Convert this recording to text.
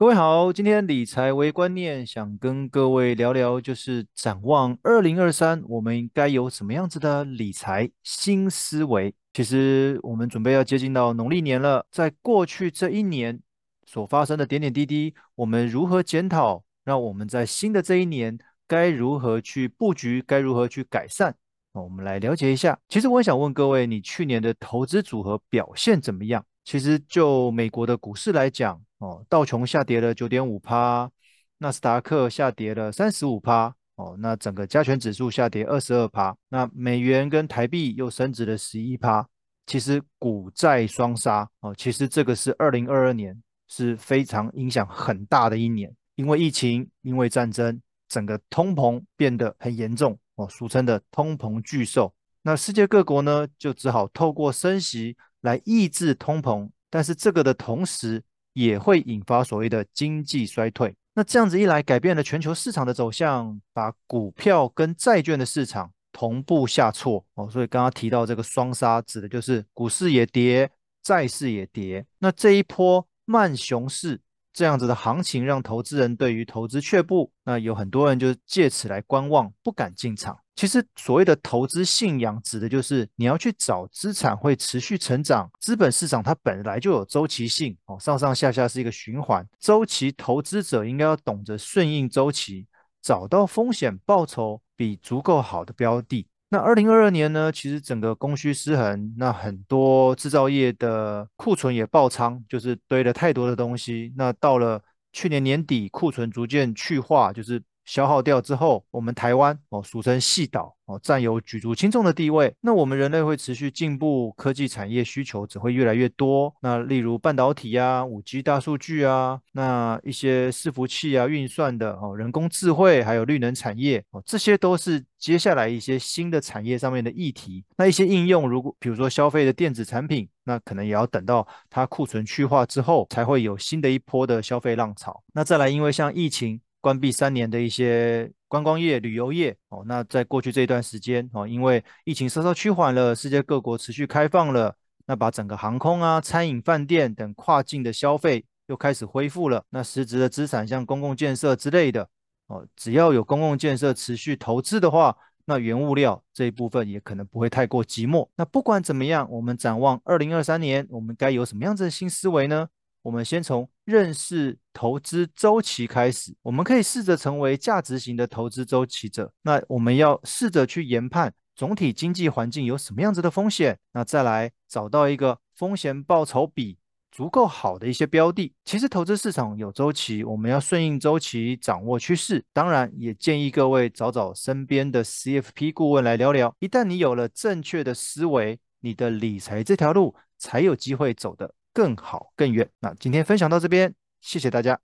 各位好，今天理财微观念想跟各位聊聊，就是展望二零二三，我们应该有什么样子的理财新思维？其实我们准备要接近到农历年了，在过去这一年所发生的点点滴滴，我们如何检讨？让我们在新的这一年该如何去布局？该如何去改善？我们来了解一下。其实我也想问各位，你去年的投资组合表现怎么样？其实就美国的股市来讲，哦，道琼下跌了九点五趴，纳斯达克下跌了三十五趴，哦，那整个加权指数下跌二十二趴，那美元跟台币又升值了十一趴，其实股债双杀，哦，其实这个是二零二二年是非常影响很大的一年，因为疫情，因为战争，整个通膨变得很严重，哦，俗称的通膨巨兽，那世界各国呢就只好透过升息来抑制通膨，但是这个的同时，也会引发所谓的经济衰退。那这样子一来，改变了全球市场的走向，把股票跟债券的市场同步下挫哦。所以刚刚提到这个双杀，指的就是股市也跌，债市也跌。那这一波慢熊市。这样子的行情让投资人对于投资却步，那有很多人就借此来观望，不敢进场。其实所谓的投资信仰，指的就是你要去找资产会持续成长。资本市场它本来就有周期性哦，上上下下是一个循环。周期投资者应该要懂得顺应周期，找到风险报酬比足够好的标的。那二零二二年呢，其实整个供需失衡，那很多制造业的库存也爆仓，就是堆了太多的东西。那到了去年年底，库存逐渐去化，就是。消耗掉之后，我们台湾哦，俗称细岛哦，占有举足轻重的地位。那我们人类会持续进步，科技产业需求只会越来越多。那例如半导体啊、五 G 大数据啊，那一些伺服器啊、运算的哦、人工智慧，还有绿能产业哦，这些都是接下来一些新的产业上面的议题。那一些应用，如果比如说消费的电子产品，那可能也要等到它库存去化之后，才会有新的一波的消费浪潮。那再来，因为像疫情。关闭三年的一些观光业、旅游业哦，那在过去这一段时间哦，因为疫情稍稍趋缓了，世界各国持续开放了，那把整个航空啊、餐饮、饭店等跨境的消费又开始恢复了。那实质的资产像公共建设之类的哦，只要有公共建设持续投资的话，那原物料这一部分也可能不会太过寂寞。那不管怎么样，我们展望二零二三年，我们该有什么样子的新思维呢？我们先从认识投资周期开始，我们可以试着成为价值型的投资周期者。那我们要试着去研判总体经济环境有什么样子的风险，那再来找到一个风险报酬比足够好的一些标的。其实投资市场有周期，我们要顺应周期，掌握趋势。当然，也建议各位找找身边的 CFP 顾问来聊聊。一旦你有了正确的思维，你的理财这条路才有机会走得更好更远。那今天分享到这边，谢谢大家。